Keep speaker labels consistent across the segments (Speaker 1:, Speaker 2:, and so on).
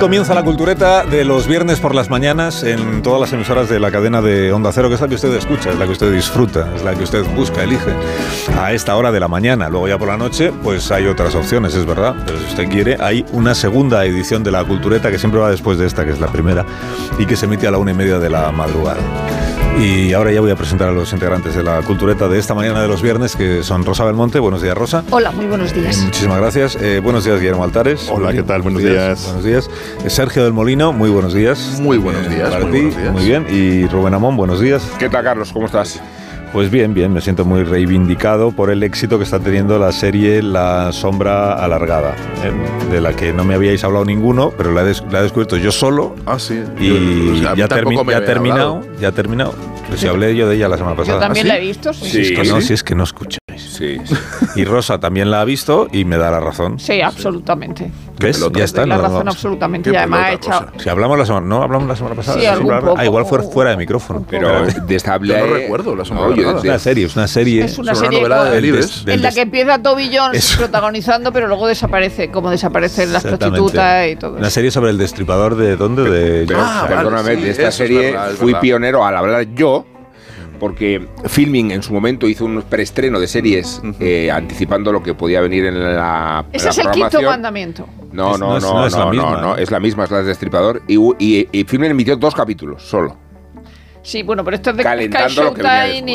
Speaker 1: Comienza la cultureta de los viernes por las mañanas en todas las emisoras de la cadena de Onda Cero, que es la que usted escucha, es la que usted disfruta, es la que usted busca, elige a esta hora de la mañana. Luego ya por la noche, pues hay otras opciones, es verdad. Pero si usted quiere, hay una segunda edición de la cultureta que siempre va después de esta, que es la primera, y que se emite a la una y media de la madrugada. Y ahora ya voy a presentar a los integrantes de la cultureta de esta mañana de los viernes, que son Rosa Belmonte. Buenos días, Rosa.
Speaker 2: Hola, muy buenos días.
Speaker 1: Muchísimas gracias. Eh, buenos días, Guillermo Altares.
Speaker 3: Hola, ¿qué tal? Buenos días.
Speaker 1: Buenos días. Eh, Sergio del Molino, muy buenos días.
Speaker 3: Muy buenos días,
Speaker 1: Para
Speaker 3: muy
Speaker 1: ti,
Speaker 3: buenos días.
Speaker 1: muy bien. Y Rubén Amón, buenos días.
Speaker 4: ¿Qué tal, Carlos? ¿Cómo estás?
Speaker 1: Pues bien, bien, me siento muy reivindicado por el éxito que está teniendo la serie La Sombra Alargada, de la que no me habíais hablado ninguno, pero la he, des- la he descubierto yo solo
Speaker 3: Ah, sí.
Speaker 1: y
Speaker 3: Yo- o sea, a mí
Speaker 1: ya, termi- ya ha terminado, ya ha terminado. Pues si hablé yo de ella la semana pasada.
Speaker 2: Yo también
Speaker 3: ¿Ah,
Speaker 2: la he visto, sí.
Speaker 4: Sí.
Speaker 1: Si es que no, si es que no escucháis.
Speaker 4: Sí.
Speaker 1: Y Rosa también la ha visto y me da la razón.
Speaker 2: Sí, absolutamente.
Speaker 1: ¿Ves?
Speaker 3: pelota.
Speaker 1: Ya está.
Speaker 2: La
Speaker 1: no,
Speaker 2: razón
Speaker 1: no.
Speaker 2: absolutamente. Y además ha
Speaker 3: pelota,
Speaker 2: echado...
Speaker 3: Rosa.
Speaker 1: Si hablamos la semana, no hablamos la semana pasada.
Speaker 2: Sí, algún
Speaker 1: Ah,
Speaker 2: poco.
Speaker 1: igual fue fuera de micrófono.
Speaker 4: Pero de esta hablé.
Speaker 3: Yo no recuerdo la
Speaker 4: yo
Speaker 3: alargada.
Speaker 1: Es una serie, es una serie.
Speaker 2: Es una serie
Speaker 3: novela de
Speaker 1: del
Speaker 2: en la que empieza Toby Jones protagonizando, pero luego desaparece, como desaparecen las prostitutas y todo
Speaker 1: Una serie sobre el destripador de dónde? De
Speaker 4: Pero,
Speaker 3: Ah,
Speaker 4: perdóname,
Speaker 3: sí,
Speaker 4: de esta serie fui
Speaker 3: verdad.
Speaker 4: pionero al hablar yo, porque Filming en su momento hizo un preestreno de series eh, anticipando lo que podía venir en la,
Speaker 2: Ese
Speaker 4: la
Speaker 2: es el quinto mandamiento.
Speaker 4: No,
Speaker 1: Es-
Speaker 4: no,
Speaker 1: no
Speaker 4: no,
Speaker 1: es-
Speaker 4: no,
Speaker 1: no es la
Speaker 4: no,
Speaker 1: misma,
Speaker 4: no,
Speaker 1: ¿eh?
Speaker 4: es la misma, es la de Destripador. Y, y, y Filming emitió dos capítulos solo.
Speaker 2: Sí, bueno, pero esto es de
Speaker 4: Calentando
Speaker 2: Sky Showtime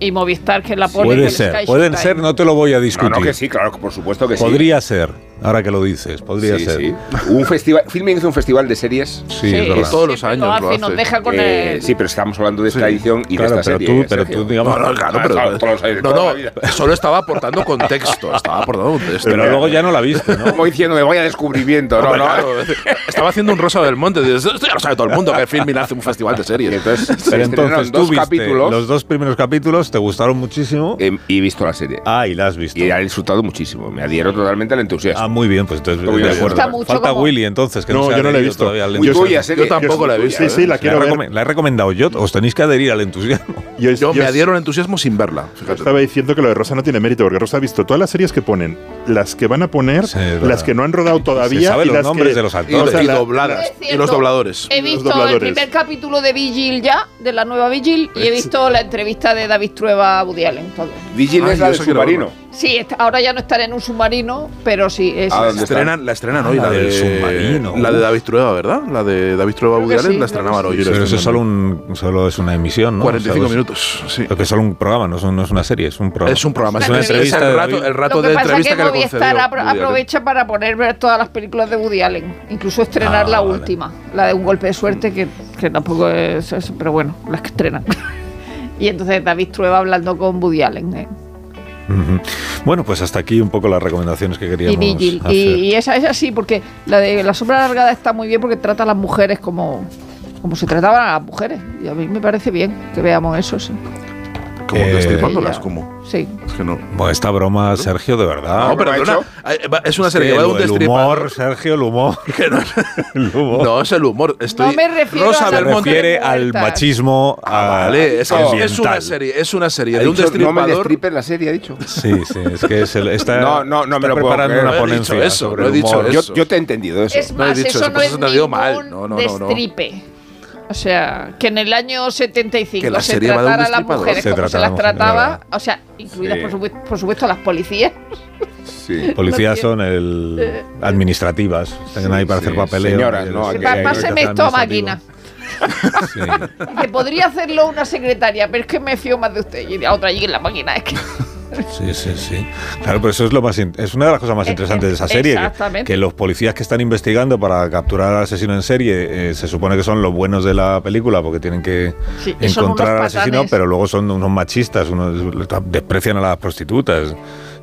Speaker 2: y, y Movistar, que la pone.
Speaker 1: Puede
Speaker 2: el
Speaker 1: ser,
Speaker 2: Sky
Speaker 1: pueden
Speaker 2: Showtime.
Speaker 1: ser, no te lo voy a
Speaker 4: No,
Speaker 1: discutir.
Speaker 4: no, que sí, claro, por supuesto que sí.
Speaker 1: Podría ser, ahora que lo dices, podría
Speaker 4: Sí,
Speaker 1: ser.
Speaker 4: sí. Un festival, Filming hizo un festival de series.
Speaker 1: Sí, es verdad.
Speaker 3: todos los años
Speaker 2: hace
Speaker 3: lo
Speaker 2: y nos
Speaker 3: hace.
Speaker 2: deja con
Speaker 4: Eh,
Speaker 2: el...
Speaker 4: sí, pero estamos hablando de esta edición y
Speaker 1: Claro,
Speaker 4: de esta
Speaker 1: pero
Speaker 4: serie.
Speaker 1: tú, pero
Speaker 4: Sergio.
Speaker 1: tú, digamos,
Speaker 3: No, no, claro, pero.
Speaker 4: todos los años,
Speaker 3: No, no, solo estaba aportando contexto. Estaba aportando contexto.
Speaker 1: pero luego ya no la viste, ¿no?
Speaker 4: Como diciendo, me voy a descubrimiento. No, no.
Speaker 3: claro, estaba haciendo un Rosa del Monte. Dices, Esto ya lo sabe todo el mundo que Filmin hace un festival de
Speaker 4: Y
Speaker 3: series.
Speaker 4: entonces, se
Speaker 1: Pero
Speaker 4: estrenaron
Speaker 1: entonces tú
Speaker 4: dos
Speaker 1: viste
Speaker 4: capítulos
Speaker 1: los dos primeros capítulos, te gustaron muchísimo.
Speaker 4: eh, y he visto la serie.
Speaker 1: Ah, y la has visto.
Speaker 4: Y he disfrutado muchísimo. Me adhiero totalmente al entusiasmo.
Speaker 1: Ah, muy bien, pues entonces
Speaker 4: Muy
Speaker 1: de acuerdo. Falta
Speaker 2: como-
Speaker 1: Willy entonces, que no,
Speaker 3: No,
Speaker 1: se
Speaker 3: yo no la he visto.
Speaker 1: todavía al
Speaker 4: Muy
Speaker 1: entusiasmo.
Speaker 4: tuya serie.
Speaker 3: Yo tampoco la he visto.
Speaker 1: ¿eh?
Speaker 3: ¿eh?
Speaker 5: Sí, sí, la
Speaker 1: La he,
Speaker 5: quiero ver.
Speaker 1: recome- la he recomendado yo, os tenéis que adherir al entusiasmo.
Speaker 5: Yo,
Speaker 3: Yo
Speaker 5: yo
Speaker 3: me adhiero al entusiasmo sin verla.
Speaker 5: yo
Speaker 3: Fíjate.
Speaker 5: estaba diciendo que lo de Rosa no tiene mérito, porque Rosa ha visto todas las series que ponen, las que van a poner,
Speaker 1: Sí,
Speaker 5: las que no han rodado todavía
Speaker 1: sabe
Speaker 5: y
Speaker 1: los
Speaker 5: las
Speaker 1: nombres
Speaker 5: que,
Speaker 1: de los
Speaker 3: Y,
Speaker 1: actores.
Speaker 5: o sea,
Speaker 3: y
Speaker 5: la-
Speaker 3: dobladas. Y los dobladores.
Speaker 2: He visto el primer capítulo de Vigil ya, de la nueva Vigil, y he visto la entrevista de David Trueba a Woody Allen. Todo.
Speaker 4: Vigil es la
Speaker 3: yo
Speaker 4: del submarino.
Speaker 2: Sí, está- ahora ya no estaré en un submarino, pero sí, es.
Speaker 4: Ah,
Speaker 3: La
Speaker 4: ¿dónde
Speaker 3: estrenan, la estrenan
Speaker 1: Ah,
Speaker 3: hoy,
Speaker 1: la
Speaker 3: la,
Speaker 1: del
Speaker 3: de
Speaker 1: submarino.
Speaker 3: La de David Trueba, ¿verdad? La de David Trueba Allen
Speaker 2: sí,
Speaker 3: la estrenaban hoy.
Speaker 1: Pero eso es solo, un, solo es una emisión, ¿no?
Speaker 3: 45
Speaker 1: O sea,
Speaker 3: minutos, sí.
Speaker 1: Lo que es solo un programa, no es, no es una serie, es un programa.
Speaker 3: Es un programa,
Speaker 2: Es
Speaker 3: es,
Speaker 2: una
Speaker 3: es
Speaker 1: entrevista
Speaker 3: el
Speaker 1: de
Speaker 3: rato, el rato
Speaker 2: Lo que
Speaker 3: de
Speaker 2: pasa
Speaker 3: entrevista
Speaker 2: que
Speaker 3: que,
Speaker 2: apro-
Speaker 3: Allen.
Speaker 2: aprovecha para poner ver todas las películas de Woody Allen, incluso estrenar
Speaker 1: Ah,
Speaker 2: la
Speaker 1: vale.
Speaker 2: última, la de Un golpe de suerte, que, que tampoco es, es- pero bueno, las que estrenan. y entonces David Trueba hablando con Woody Allen. ¿eh?
Speaker 1: Bueno, pues hasta aquí un poco las recomendaciones que
Speaker 2: Y
Speaker 1: queríamos
Speaker 2: Vigil.
Speaker 1: hacer.
Speaker 2: Y, y esa es así, porque la de la sombra alargada está muy bien porque trata a las mujeres como, como se trataban a las mujeres. Y a mí me parece bien que veamos eso, sí.
Speaker 3: Como
Speaker 1: Eh,
Speaker 3: destripándolas, como.
Speaker 2: Sí.
Speaker 3: Es que no.
Speaker 1: Bueno, esta broma, Sergio, de verdad.
Speaker 3: No, pero
Speaker 4: ¿lo ha
Speaker 3: perdona, es una serie que va de un
Speaker 1: el, humor, Sergio, el humor.
Speaker 3: que no,
Speaker 1: El humor.
Speaker 3: no, es el humor. Estoy,
Speaker 2: No me refiero
Speaker 3: Rosa
Speaker 2: a
Speaker 1: refiere al machismo
Speaker 3: Ah, vale, es, una serie, es una serie
Speaker 4: Ha
Speaker 3: de un
Speaker 4: no me
Speaker 3: destripador.
Speaker 4: destripes la serie, ha dicho.
Speaker 1: Sí, sí, es que es el, está,
Speaker 4: No, no, no me lo puedo
Speaker 1: preparando una
Speaker 3: No he dicho
Speaker 1: ponencia
Speaker 3: eso,
Speaker 1: sobre
Speaker 3: no he dicho
Speaker 1: humor.
Speaker 3: eso.
Speaker 4: Yo, yo te he entendido eso.
Speaker 2: Es
Speaker 3: No he
Speaker 2: más,
Speaker 3: dicho
Speaker 2: eso
Speaker 3: eso,
Speaker 2: no
Speaker 3: pues
Speaker 2: es ningún
Speaker 3: mal. No, no, no, no.
Speaker 2: O sea, que en el año 75
Speaker 3: Que la
Speaker 2: se
Speaker 3: de
Speaker 2: tratara a las mujeres
Speaker 1: Se
Speaker 2: como se
Speaker 1: trataba
Speaker 2: las
Speaker 1: mujeres,
Speaker 2: trataba, o sea, incluidas
Speaker 4: Sí.
Speaker 2: por, supuesto, por supuesto las policías.
Speaker 4: Sí.
Speaker 1: Policías
Speaker 2: No
Speaker 1: son el administrativas, están ahí para
Speaker 4: sí,
Speaker 1: hacer papeleo.
Speaker 4: señoras,
Speaker 1: y
Speaker 4: ¿no?
Speaker 2: Páseme esto,
Speaker 1: administrativo.
Speaker 2: máquina.
Speaker 1: Sí.
Speaker 2: Que podría hacerlo una secretaria, pero es que me fío más de usted. Y la otra allí en la máquina. Es que
Speaker 1: Sí, sí, sí. Claro, pero eso es lo más es una de las cosas más
Speaker 2: Eh,
Speaker 1: interesantes de esa
Speaker 2: eh,
Speaker 1: serie, que,
Speaker 2: exactamente.
Speaker 1: que los policías que están investigando para capturar al asesino en serie eh, se supone que son los buenos de la película porque tienen que
Speaker 2: Sí,
Speaker 1: encontrar al asesino,
Speaker 2: patanes.
Speaker 1: pero luego son unos machistas, unos desprecian a las prostitutas.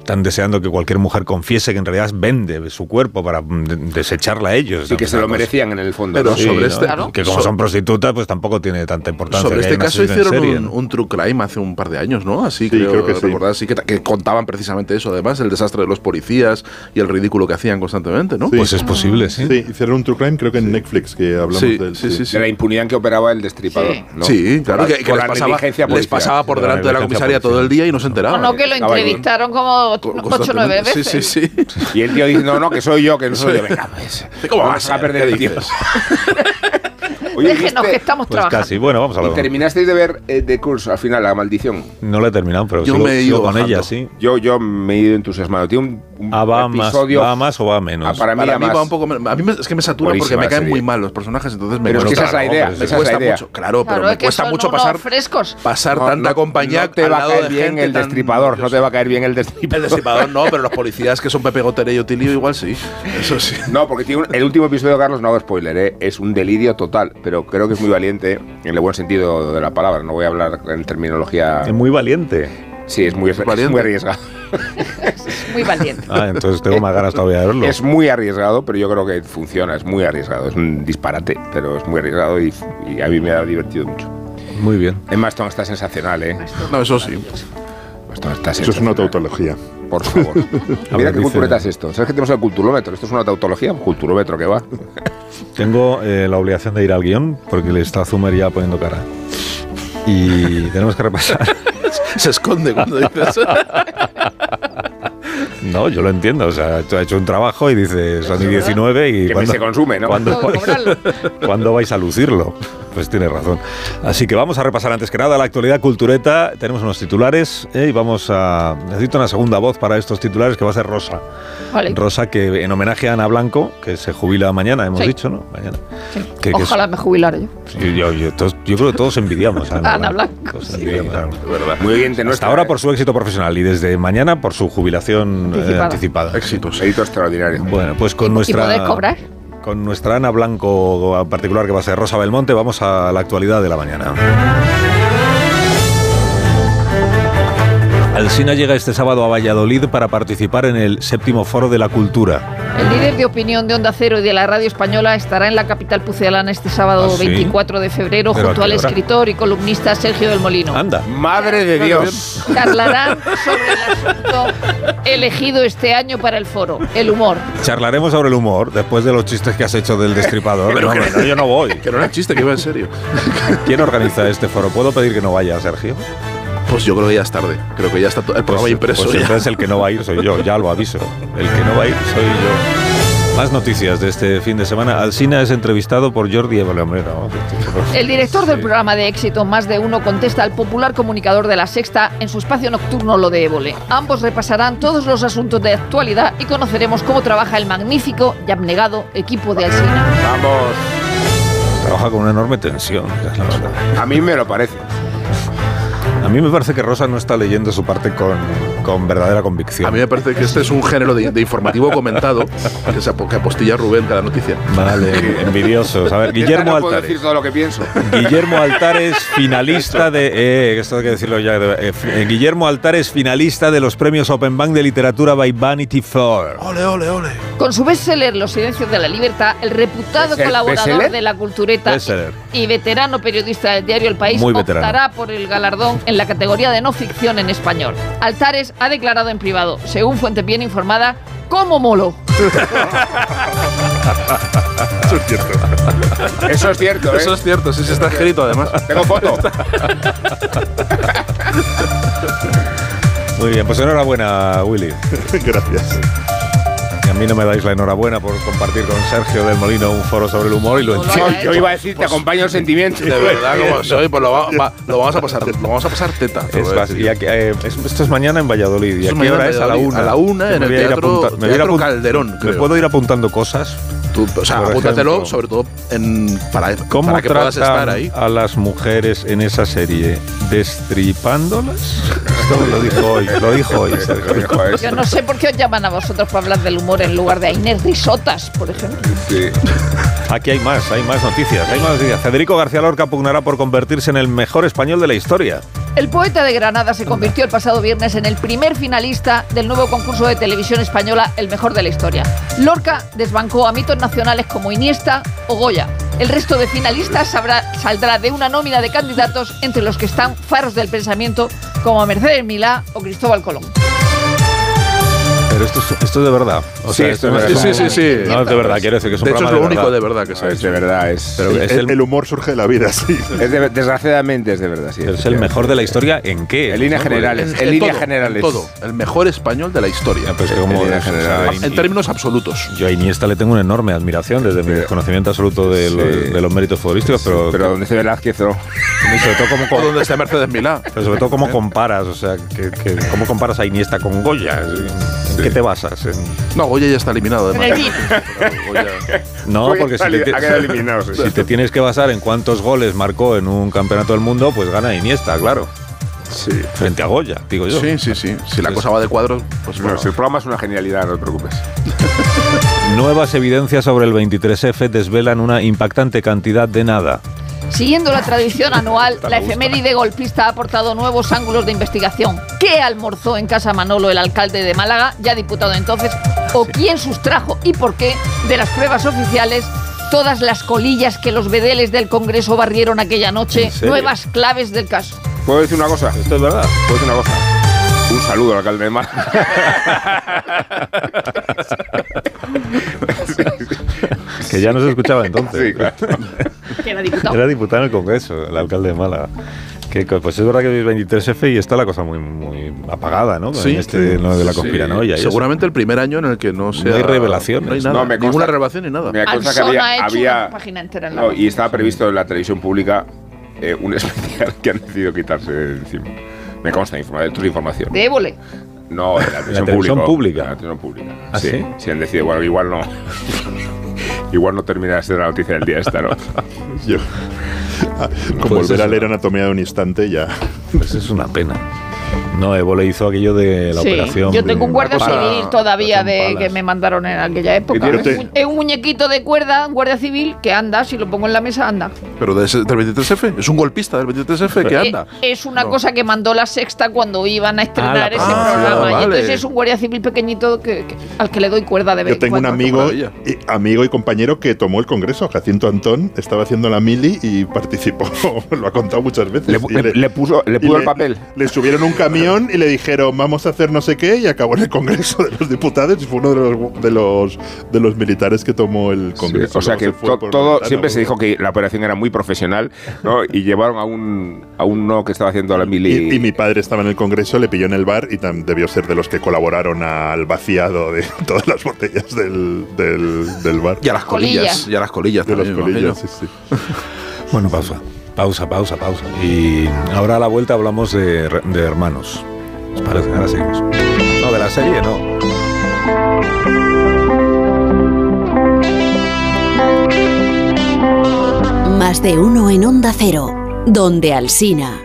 Speaker 1: Están deseando que cualquier mujer confiese que en realidad vende su cuerpo para mm, de- desecharla a ellos.
Speaker 4: Sí, que
Speaker 1: ¿no?
Speaker 4: se lo merecían en el fondo.
Speaker 3: Pero
Speaker 4: ¿no?
Speaker 1: Sí,
Speaker 3: sobre
Speaker 1: ¿no?
Speaker 3: este-
Speaker 2: Claro.
Speaker 1: Que como
Speaker 3: so-
Speaker 1: son prostitutas, pues tampoco tiene tanta importancia.
Speaker 3: Sobre
Speaker 1: que
Speaker 3: este caso hicieron
Speaker 1: serie,
Speaker 3: un,
Speaker 1: ¿no?
Speaker 3: un true crime hace un par de años, ¿no? Así
Speaker 5: Sí,
Speaker 3: creo,
Speaker 5: creo que sí.
Speaker 3: recordar, sí, que, que contaban precisamente eso, además, el desastre de los policías y el ridículo que hacían constantemente, ¿no?
Speaker 5: Sí.
Speaker 1: Pues es posible, sí.
Speaker 5: Sí, hicieron un True Crime, creo que en Netflix, que hablamos
Speaker 3: Sí,
Speaker 5: del.
Speaker 3: sí, sí, sí.
Speaker 4: De la impunidad en que operaba el destripador.
Speaker 2: Sí.
Speaker 4: ¿no?
Speaker 3: Sí, claro, que, que
Speaker 4: por
Speaker 3: les,
Speaker 4: la
Speaker 3: pasaba, les pasaba por
Speaker 1: De la
Speaker 3: delante de la comisaría todo el día y no se
Speaker 2: o
Speaker 3: enteraban.
Speaker 2: no, que lo entrevistaron como 8 o 9
Speaker 3: constantemente.
Speaker 2: veces.
Speaker 3: Sí, sí, sí.
Speaker 4: Y el tío dice, no, no, que soy yo, que no soy yo. Venga, pues.
Speaker 3: ¿Cómo vas
Speaker 4: a perder el tiempo. Oye,
Speaker 2: Déjenos
Speaker 4: ¿viste-
Speaker 2: que estamos
Speaker 1: Pues
Speaker 2: trabajando.
Speaker 1: casi. Bueno, vamos a
Speaker 4: ¿Y
Speaker 1: hablar.
Speaker 4: terminasteis de ver eh, The Curse al final, la maldición?
Speaker 1: No la he terminado, pero
Speaker 3: Yo
Speaker 1: sigo,
Speaker 3: me he ido
Speaker 1: con ella, sí.
Speaker 4: Yo, yo me he ido entusiasmado. Tiene un, un
Speaker 1: Ah, va más,
Speaker 4: episodio.
Speaker 1: va más o va menos.
Speaker 4: Ah, para mí,
Speaker 3: Para
Speaker 4: a
Speaker 3: mí
Speaker 4: más.
Speaker 3: va un poco. menos- A mí me- es que me satura
Speaker 4: Buenísima
Speaker 3: porque me caen
Speaker 4: serie.
Speaker 3: muy mal los personajes, entonces me
Speaker 4: Pero es que esa es la idea.
Speaker 1: pero
Speaker 3: me
Speaker 4: esa es la
Speaker 3: cuesta
Speaker 4: idea.
Speaker 3: mucho. Claro, pero me cuesta mucho pasar,
Speaker 2: frescos.
Speaker 3: pasar tanta compañía
Speaker 4: no te va a caer
Speaker 3: de
Speaker 4: bien el destripador, no te va a caer bien el
Speaker 3: El
Speaker 4: destripador.
Speaker 3: destripador no, pero los policías que son Pepe Gotere y Otilio igual sí. Eso sí.
Speaker 4: No, porque tiene un- el último episodio, Carlos, no hago spoiler, ¿eh? es un delirio total, pero creo que es muy valiente en el buen sentido de la palabra. No voy a hablar en terminología.
Speaker 1: Es muy valiente.
Speaker 4: Sí, es muy, es
Speaker 3: Valiente.
Speaker 4: muy arriesgado.
Speaker 2: Muy valiente.
Speaker 1: Ah, entonces tengo más ganas todavía de verlo.
Speaker 4: Es muy arriesgado, pero yo creo que funciona. Es muy arriesgado. Es un disparate, pero es muy arriesgado y, y a mí me ha divertido mucho.
Speaker 1: Muy bien.
Speaker 4: Emma Stone está sensacional, ¿eh?
Speaker 3: No, eso sí.
Speaker 4: Está
Speaker 5: Eso es una tautología.
Speaker 4: Por favor. Mira qué cultureta es esto. ¿Sabes que tenemos el culturómetro? Esto es una tautología. Culturómetro que va.
Speaker 1: Tengo eh, la obligación de ir al guion porque le está Zumer ya poniendo cara. Y tenemos que repasar.
Speaker 3: Se esconde cuando dices.
Speaker 1: No, yo lo entiendo. O sea, tú has hecho un trabajo y dice son y 19 y
Speaker 4: Que
Speaker 1: ¿cuándo,
Speaker 4: se consume, ¿no?
Speaker 1: ¿cuándo. ¿cuándo vais a lucirlo? Pues tienes razón. Así que vamos a repasar antes que nada la actualidad cultureta. Tenemos unos titulares eh, y vamos a... Necesito una segunda voz para estos titulares que va a ser Rosa.
Speaker 2: Vale.
Speaker 1: Rosa que en homenaje a Ana Blanco, que se jubila mañana, hemos
Speaker 2: Sí.
Speaker 1: dicho, ¿no? Mañana.
Speaker 2: Sí.
Speaker 1: Que- que es-
Speaker 2: Ojalá me jubilara yo.
Speaker 1: Yo, yo- todos- yo creo que todos envidiamos a Ana,
Speaker 2: Ana
Speaker 1: Blanco.
Speaker 2: Sí.
Speaker 1: envidiamos.
Speaker 4: Muy bien,
Speaker 1: Hasta
Speaker 4: nuestra.
Speaker 1: ahora por su éxito profesional y desde mañana por su jubilación eh,
Speaker 2: Anticipada.
Speaker 1: anticipada.
Speaker 3: Éxitos.
Speaker 4: Mérito extraordinario.
Speaker 1: Bueno, pues
Speaker 2: ¿Y-
Speaker 1: con
Speaker 2: y
Speaker 1: nuestra
Speaker 2: poder cobrar?
Speaker 1: Con nuestra Ana Blanco en particular que va a ser Rosa Belmonte, vamos a la actualidad de la mañana. Alsina llega este sábado a Valladolid para participar en el séptimo foro de la cultura.
Speaker 2: El líder de opinión de Onda Cero y de la radio española estará en la capital pucelana este sábado
Speaker 1: ¿Ah, sí?
Speaker 2: 24 de febrero
Speaker 1: ¿Pero a
Speaker 2: junto al escritor y columnista Sergio del Molino.
Speaker 1: Anda.
Speaker 4: Madre de Dios.
Speaker 2: Charlarán sobre el asunto elegido este año para el foro, el humor.
Speaker 1: Charlaremos sobre el humor después de los chistes que has hecho del destripador.
Speaker 3: Pero
Speaker 1: No,
Speaker 3: que-
Speaker 1: no, yo no voy.
Speaker 3: Que no era chiste, que iba en serio.
Speaker 1: ¿Quién organiza este foro? ¿Puedo pedir que no vaya, Sergio?
Speaker 3: Pues yo creo que ya es tarde. Creo que ya está to- el programa impreso.
Speaker 1: Pues entonces el que no va a ir soy yo, ya lo aviso. El que no va a ir soy yo. Más noticias de este fin de semana. Alsina es entrevistado por Jordi que-
Speaker 2: El director del
Speaker 1: Sí.
Speaker 2: programa de éxito Más de Uno contesta al popular comunicador de la Sexta en su espacio nocturno Lo de Évole. Ambos repasarán todos los asuntos de actualidad y conoceremos cómo trabaja el magnífico y abnegado equipo de Alsina.
Speaker 4: Vamos.
Speaker 1: Trabaja con una enorme tensión, esa es la verdad.
Speaker 4: A mí me lo parece.
Speaker 1: A mí me parece que Rosa no está leyendo su parte con, con verdadera convicción.
Speaker 3: A mí me parece que este es un género de, de informativo comentado que, se, que apostilla Rubén cada noticia.
Speaker 1: Vale, envidiosos. A ver, Guillermo
Speaker 4: no puedo
Speaker 1: Altares.
Speaker 4: decir todo lo que pienso.
Speaker 1: Guillermo Altares, finalista de. Eh, esto hay que decirlo ya. eh, eh, Guillermo Altares, finalista de los premios Open Bank de Literatura by Vanity Fair.
Speaker 3: Ole, ole, ole.
Speaker 2: Con su bestseller Los Silencios de la Libertad, el reputado colaborador
Speaker 4: ¿Bestseller?
Speaker 2: de la cultureta
Speaker 1: Bestseller.
Speaker 2: y veterano periodista del diario El País
Speaker 1: Muy veterano.
Speaker 2: optará por el galardón en la categoría de no ficción en español. Altares ha declarado en privado, según fuente bien informada, como molo.
Speaker 5: Eso es cierto.
Speaker 4: Eso es cierto, ¿eh?
Speaker 3: Eso es cierto, sí, sí está escrito además.
Speaker 4: Tengo foto.
Speaker 1: Muy bien, pues enhorabuena, Willy.
Speaker 5: Gracias.
Speaker 1: Y mí no me dais la enhorabuena por compartir con Sergio del Molino un foro sobre el humor y lo entiendo.
Speaker 4: Yo iba a decir, te acompaño el sentimiento.
Speaker 3: De verdad, como soy, pues lo, va- va- lo vamos a pasar, lo vamos a pasar teta. te
Speaker 1: Es
Speaker 3: a
Speaker 1: más, y aquí, eh, es- esto es mañana en Valladolid. ¿Y a
Speaker 3: es
Speaker 1: qué hora es? A la una.
Speaker 3: A la una
Speaker 1: Me
Speaker 3: en el
Speaker 1: voy a ir
Speaker 3: Teatro-
Speaker 1: me a
Speaker 3: Teatro Calderón,
Speaker 1: ¿Me puedo ir apuntando cosas?
Speaker 3: Tú, o sea,
Speaker 1: Por
Speaker 3: apúntatelo,
Speaker 1: ejemplo.
Speaker 3: sobre todo en, para,
Speaker 1: ¿Cómo
Speaker 3: para que puedas estar ahí.
Speaker 1: a las mujeres en esa serie? ¿Destripándolas? Esto lo dijo hoy, lo dijo hoy. Sergio.
Speaker 2: Yo no sé por qué os llaman a vosotros para hablar del humor en lugar de a Inés Risotas, por ejemplo.
Speaker 4: sí.
Speaker 1: Aquí hay más, hay más noticias, hay más noticias. Federico García Lorca pugnará por convertirse en el mejor español de la historia.
Speaker 2: El poeta de Granada se convirtió el pasado viernes en el primer finalista del nuevo concurso de televisión española El Mejor de la Historia. Lorca desbancó a mitos nacionales como Iniesta o Goya. El resto de finalistas sabrá- saldrá de una nómina de candidatos entre los que están faros del pensamiento como Mercedes Milá o Cristóbal Colón.
Speaker 1: Pero esto es, esto es de verdad. O
Speaker 4: Sí, esto
Speaker 1: no
Speaker 4: es
Speaker 3: Sí,
Speaker 4: verdad.
Speaker 3: sí, sí, sí.
Speaker 1: No es de verdad, quiero decir que es un
Speaker 3: De hecho, es lo único de
Speaker 1: verdad.
Speaker 3: que
Speaker 4: Es
Speaker 3: se
Speaker 4: de verdad, es.
Speaker 1: Pero
Speaker 5: El,
Speaker 1: es
Speaker 5: el-
Speaker 1: el,
Speaker 5: el humor surge de la vida, sí.
Speaker 4: es de- desgraciadamente es de verdad, sí.
Speaker 1: es el mejor de la historia en qué?
Speaker 4: En líneas
Speaker 1: ¿No?
Speaker 4: generales.
Speaker 3: En,
Speaker 4: En
Speaker 3: en
Speaker 4: líneas generales.
Speaker 3: en todo. El mejor español de la historia.
Speaker 1: Ya, pues, como-
Speaker 4: En generales.
Speaker 3: términos absolutos.
Speaker 1: Yo a Iniesta le tengo una enorme admiración desde mi desconocimiento absoluto de,
Speaker 4: Sí.
Speaker 1: los, de los méritos futbolísticos, pero,
Speaker 4: Pero donde se Velázquez, no.
Speaker 1: y sobre todo
Speaker 3: O
Speaker 1: cómo,
Speaker 3: donde está Mercedes Milá.
Speaker 1: pero sobre todo cómo comparas, o sea, que, que- cómo comparas a Iniesta con Goya, ¿en qué te basas? En-
Speaker 3: No, Goya ya está eliminado. Pero Goya-
Speaker 1: No,
Speaker 4: Goya
Speaker 1: porque si te,
Speaker 4: quedado eliminado, sí.
Speaker 1: si te tienes que basar en cuántos goles marcó en un campeonato del mundo, pues gana Iniesta, claro,
Speaker 4: Sí.
Speaker 1: frente a Goya, digo yo.
Speaker 3: Sí, sí, sí. Si la cosa va de cuadros, pues
Speaker 4: Bueno,
Speaker 3: bueno.
Speaker 4: si el programa es una genialidad, no te preocupes.
Speaker 1: Nuevas evidencias sobre el 23F desvelan una impactante cantidad de nada.
Speaker 2: Siguiendo la tradición anual, la efeméride golpista ha aportado nuevos ángulos de investigación. ¿Qué almorzó en Casa Manolo el alcalde de Málaga, ya diputado entonces? ¿O quién sustrajo y por qué de las pruebas oficiales todas las colillas que los vedeles del Congreso barrieron aquella noche? Nuevas claves del caso.
Speaker 4: ¿Puedo decir una cosa?
Speaker 1: Esto es verdad.
Speaker 4: ¿Puedo decir una cosa? Un saludo al alcalde de Málaga.
Speaker 1: Que ya no se escuchaba entonces.
Speaker 4: Sí, claro.
Speaker 2: Que era diputado.
Speaker 1: Era diputado en el Congreso, el alcalde de Málaga. Que, pues es verdad que es 23F y está la cosa muy, muy apagada, ¿no?
Speaker 3: Sí,
Speaker 1: en este, lo de la
Speaker 3: sí.
Speaker 1: conspiranoia. y eso.
Speaker 3: Seguramente el primer año en el que no se
Speaker 1: hay revelaciones.
Speaker 3: No hay nada.
Speaker 4: No, me
Speaker 3: ninguna
Speaker 4: consta-
Speaker 3: revelación ni nada.
Speaker 4: Me consta que había,
Speaker 2: ha hecho
Speaker 4: había-
Speaker 2: una página entera en la
Speaker 4: no, y estaba previsto en la televisión pública eh, un especial que han decidido quitarse de encima. Me consta, informa, esto es información.
Speaker 2: De Évole.
Speaker 4: No, de la televisión,
Speaker 1: televisión
Speaker 4: pública. la televisión pública.
Speaker 1: ¿Ah, sí?
Speaker 4: sí? han decidido, bueno, igual no. Igual no termina de ser la noticia del día esta, ¿no?
Speaker 5: Yo- Con
Speaker 1: Pues
Speaker 5: volver a leer Anatomía de un instante ya.
Speaker 1: Pues es una pena. No, Evo le hizo aquello de la
Speaker 2: Sí,
Speaker 1: operación.
Speaker 2: yo tengo un guardia civil todavía de
Speaker 1: Palas.
Speaker 2: que me mandaron en aquella época. Es un- Es un muñequito de cuerda, un guardia civil, que anda, si lo pongo en la mesa, anda.
Speaker 3: Pero de ese- del 23F. Es un golpista del 23F que anda.
Speaker 2: Eh, Es una
Speaker 3: No.
Speaker 2: cosa que mandó la sexta cuando iban a estrenar
Speaker 1: la
Speaker 2: ese
Speaker 1: programación.
Speaker 2: programa.
Speaker 3: Ah,
Speaker 2: Y entonces es un guardia civil pequeñito que, que- al que le doy cuerda de vez
Speaker 5: Yo tengo
Speaker 2: en
Speaker 5: un amigo y, amigo y compañero que tomó el Congreso, Jacinto Antón, estaba haciendo la mili y participó, lo ha contado muchas veces.
Speaker 4: Le, le- le puso, le puso el
Speaker 5: le-
Speaker 4: papel.
Speaker 5: Le subieron un camión y le dijeron, vamos a hacer no sé qué, y acabó en el Congreso de los Diputados y fue uno de los, de los, de los militares que tomó el Congreso.
Speaker 4: o sea
Speaker 5: Luego
Speaker 4: que
Speaker 5: se
Speaker 4: to- todo siempre se dijo que la operación era muy profesional, ¿no? Y llevaron a un a un no que estaba haciendo la mili.
Speaker 5: Y, y mi padre estaba en el Congreso, le pilló en el bar y tam- debió ser de los que colaboraron al vaciado de todas las botellas del, del, del bar.
Speaker 3: Y a las colillas.
Speaker 2: Colilla.
Speaker 3: Y a las colillas
Speaker 5: De las
Speaker 3: también, me
Speaker 5: colillas, sí, sí.
Speaker 1: Bueno, pausa. Pausa, pausa, pausa. Y ahora a la vuelta hablamos de, de hermanos. ¿Os parece? Ahora seguimos. No, de la serie no.
Speaker 6: Más de uno en Onda Cero, donde Alsina.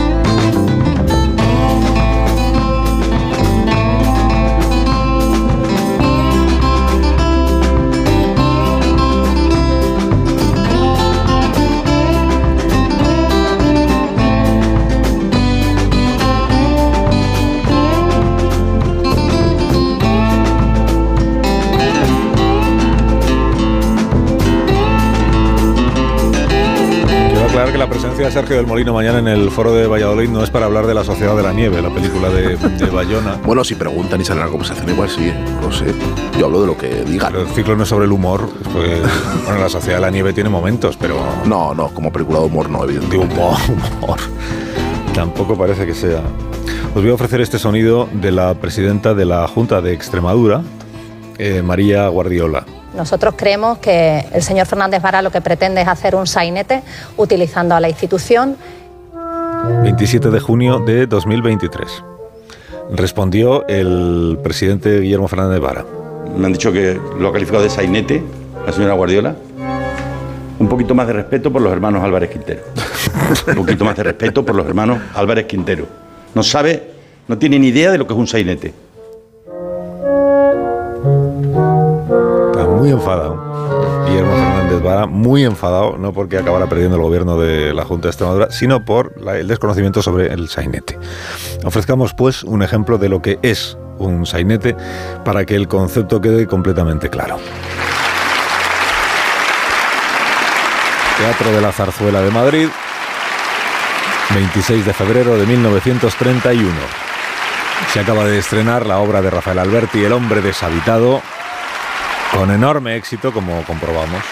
Speaker 1: Aclarar que la presencia de Sergio del Molino mañana en el foro de Valladolid no es para hablar de la Sociedad de la Nieve, la película de, de Bayona.
Speaker 3: Bueno, si preguntan y sale la conversación, igual sí, ¿eh? no sé. Yo hablo de lo que digan.
Speaker 1: El ciclo no es sobre el humor, porque, bueno, la Sociedad de la Nieve tiene momentos, pero
Speaker 3: No, no, como película de humor no,
Speaker 1: de
Speaker 3: evidentemente.
Speaker 1: humor, humor. Tampoco parece que sea. Os voy a ofrecer este sonido de la presidenta de la Junta de Extremadura, eh, María Guardiola.
Speaker 7: Nosotros creemos que el señor Fernández Vara lo que pretende es hacer un sainete utilizando a la institución
Speaker 1: 27 de junio de 2023. Respondió el presidente Guillermo Fernández Vara.
Speaker 8: Me han dicho que lo ha calificado de sainete, la señora Guardiola. Un poquito más de respeto por los hermanos Álvarez Quintero. Un poquito más de respeto por los hermanos Álvarez Quintero. No sabe, no tiene ni idea de lo que es un sainete.
Speaker 1: Muy enfadado. Guillermo Fernández Vara, muy enfadado, no porque acabara perdiendo el gobierno de la Junta de Extremadura, sino por el desconocimiento sobre el sainete. Ofrezcamos, pues, un ejemplo de lo que es un sainete para que el concepto quede completamente claro. Teatro de la Zarzuela de Madrid, 26 de febrero de 1931. Se acaba de estrenar la obra de Rafael Alberti, El hombre deshabitado, con enorme éxito, como comprobamos.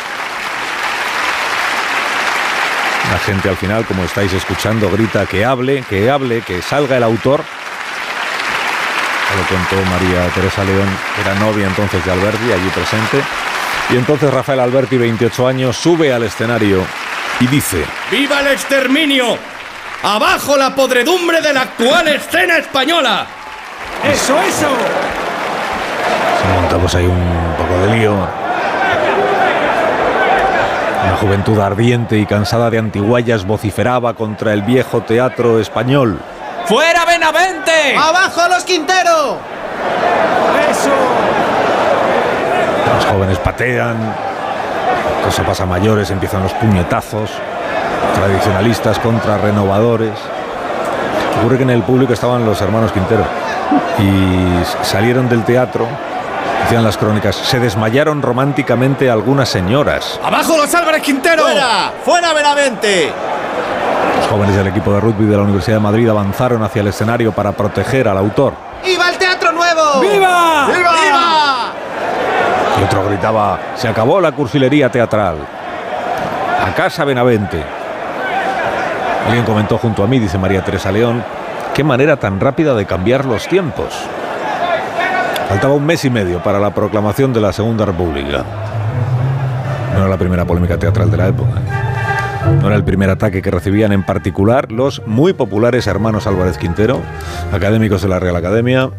Speaker 1: La gente al final, como estáis escuchando, grita que hable, que hable, que salga el autor. Lo contó María Teresa León, era novia entonces de Alberti, allí presente. Y entonces Rafael Alberti, 28 años, sube al escenario y dice...
Speaker 9: ¡Viva el exterminio! ¡Abajo la podredumbre de la actual escena española! ¡Eso, eso!
Speaker 1: Se monta pues ahí un de lío. Una juventud ardiente y cansada de antiguallas vociferaba contra el viejo teatro español.
Speaker 9: ¡Fuera Benavente!
Speaker 10: ¡Abajo los Quintero!
Speaker 9: ¡Eso!
Speaker 1: Los jóvenes patean, cosa pasa a mayores, empiezan los puñetazos, tradicionalistas contra renovadores. Ocurre que en el público estaban los hermanos Quintero y salieron del teatro, decían las crónicas, se desmayaron románticamente algunas señoras.
Speaker 9: ¡Abajo los Álvarez Quintero!
Speaker 10: ¡Fuera! ¡Fuera Benavente!
Speaker 1: Los jóvenes del equipo de rugby de la Universidad de Madrid avanzaron hacia el escenario para proteger al autor.
Speaker 10: ¡Viva el Teatro Nuevo!
Speaker 9: ¡Viva!
Speaker 10: ¡Viva! ¡Viva!
Speaker 1: Y otro gritaba, se acabó la cursilería teatral. A casa Benavente. Alguien comentó junto a mí, dice María Teresa León, qué manera tan rápida de cambiar los tiempos. Faltaba un mes y medio para la proclamación de la Segunda República. No era la primera polémica teatral de la época. No era el primer ataque que recibían en particular los muy populares hermanos Álvarez Quintero, académicos de la Real Academia,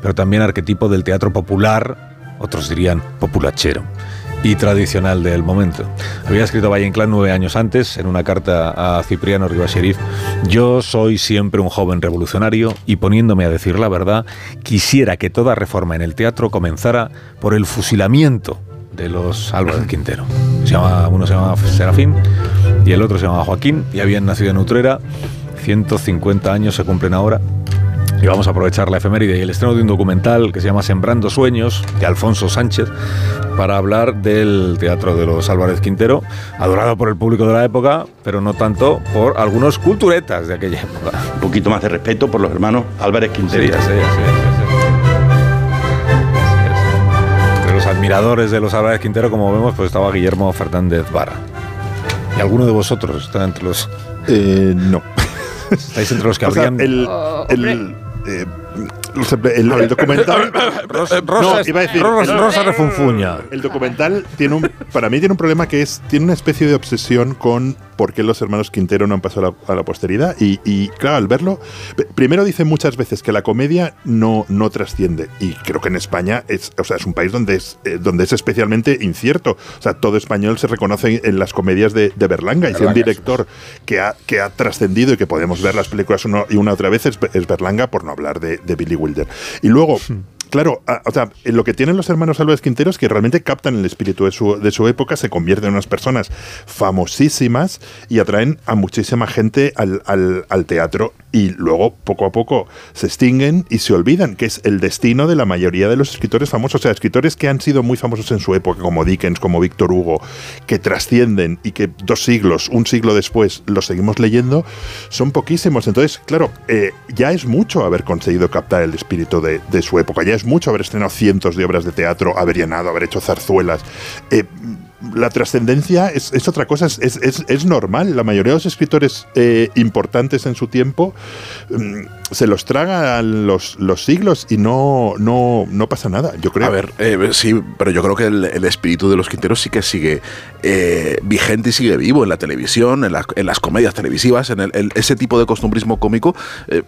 Speaker 1: pero también arquetipo del teatro popular, otros dirían populachero, y tradicional del momento. Había escrito Valle Inclán nueve años antes, en una carta a Cipriano Rivas Sheriff, yo soy siempre un joven revolucionario y poniéndome a decir la verdad, quisiera que toda reforma en el teatro comenzara por el fusilamiento de los Álvarez Quintero. Se llama, uno se llama Serafín y el otro se llama Joaquín y habían nacido en Utrera. 150 años se cumplen ahora. Y vamos a aprovechar la efeméride y el estreno de un documental que se llama Sembrando Sueños, de Alfonso Sánchez, para hablar del teatro de los Álvarez Quintero, adorado por el público de la época, pero no tanto por algunos culturetas de aquella época.
Speaker 8: Un poquito más de respeto por los hermanos Álvarez Quintero.
Speaker 1: Sí. Entre los admiradores de los Álvarez Quintero, como vemos, pues estaba Guillermo Fernández Vara. ¿Y alguno de vosotros está entre los...
Speaker 5: Eh, no.
Speaker 1: Estáis entre los que
Speaker 5: O sea,
Speaker 1: habrían...
Speaker 5: el,
Speaker 2: Oh,
Speaker 5: el, eh, el- el documental.
Speaker 1: Rosa,
Speaker 5: No, iba a decir,
Speaker 1: Rosa-
Speaker 5: el-
Speaker 1: Rosa refunfuña.
Speaker 5: El documental tiene un, para mí tiene un problema que es, tiene una especie de obsesión con por qué los hermanos Quintero no han pasado a la, a la posteridad. Y, y, claro, al verlo, primero dicen muchas veces que la comedia no, no trasciende. Y creo que en España es, o sea, es un país donde es, eh, donde es especialmente incierto. O sea, todo español se reconoce en las comedias de, de Berlanga. Y si un director que ha, que ha trascendido y que podemos ver las películas una y una otra vez es, es Berlanga, por no hablar de, de Billy Wilder. Y luego. Claro, a- o sea, eh, lo que tienen los hermanos Álvarez Quintero es que realmente captan el espíritu de su, de su época, se convierten en unas personas famosísimas y atraen a muchísima gente al, al- al teatro y luego poco a poco se extinguen y se olvidan, que es el destino de la mayoría de los escritores famosos, o sea, escritores que han sido muy famosos en su época, como Dickens, como Víctor Hugo, que trascienden y que dos siglos, un siglo después, los seguimos leyendo, son poquísimos. Entonces, claro, eh, ya es mucho haber conseguido captar el espíritu de, su época, ya es mucho haber estrenado cientos de obras de teatro, haber llenado, haber hecho zarzuelas. Eh, la trascendencia es, es otra cosa, es, es- es normal. La mayoría de los escritores eh, importantes en su tiempo mm, se los tragan los, los siglos y no, no, no pasa nada, yo creo.
Speaker 3: A ver, eh, sí, pero yo creo que el, espíritu de los Quinteros sí que sigue eh, vigente y sigue vivo en la televisión, en, la- en las comedias televisivas, en ese tipo de costumbrismo cómico eh,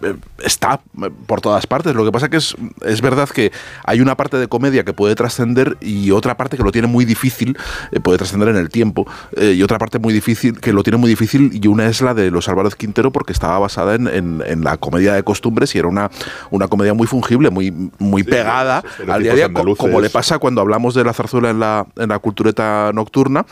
Speaker 3: está por todas partes. Lo que pasa que es, es verdad que hay una parte de comedia que puede trascender y otra parte que lo tiene muy difícil, puede trascender en el tiempo, y otra parte muy difícil que lo tiene muy difícil y una es la de los Álvarez Quintero porque estaba basada en, en- en la comedia de costumbres y era una, una comedia muy fungible, muy, muy pegada al día a día, como le pasa cuando hablamos de la zarzuela en la, en la cultureta nocturna,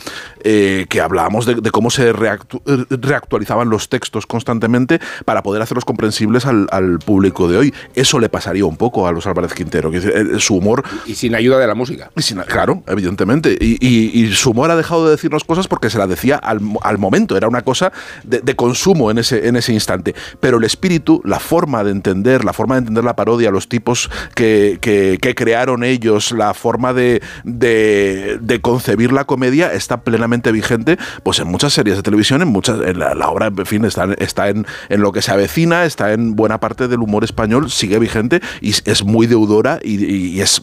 Speaker 3: eh, que hablábamos de, de cómo se reactu- eh, reactualizaban los textos constantemente para poder hacerlos comprensibles al, al público de hoy. Eso le pasaría un poco a los Álvarez Quintero, que eh, su humor...
Speaker 4: Y sin ayuda de la música.
Speaker 3: Y sin- claro, evidentemente. Y, y- y su humor ha dejado de decirnos cosas porque se las decía al, al momento, era una cosa de, de consumo en ese, en ese instante. Pero el espíritu, la forma de entender, la forma de entender la parodia, los tipos que, que- crearon ellos, la forma de, de- concebir la comedia está plenamente vigente pues en muchas series de televisión, en muchas, la, obra, en fin, está, está en, en lo que se avecina, está en buena parte del humor español, sigue vigente y es- muy deudora y es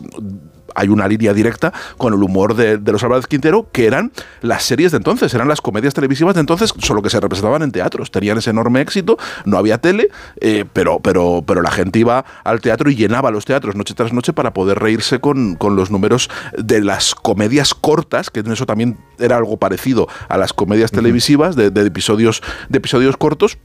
Speaker 3: hay una línea directa con el humor de, de los Álvarez Quintero, que eran las series de entonces, eran las comedias televisivas de entonces, solo que se representaban en teatros. Tenían ese enorme éxito, no había tele, eh, pero, pero, pero la gente iba al teatro y llenaba los teatros noche tras noche para poder reírse con, con los números de las comedias cortas, que eso también era algo parecido a las comedias televisivas, de, de episodios, de episodios cortos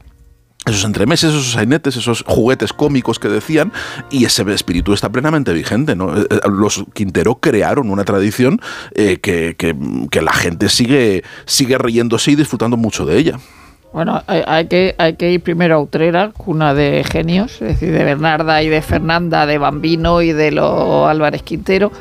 Speaker 3: esos entremeses, esos sainetes, esos juguetes cómicos que decían, y ese espíritu está plenamente vigente. ¿no? Eh, eh, Los Quintero crearon una tradición eh, que, que- la gente sigue, sigue riéndose y disfrutando mucho de ella.
Speaker 2: Bueno, hay que, hay que ir primero a Utrera, cuna de genios, es decir, de Bernarda y de Fernanda, de Bambino y de los Álvarez Quintero,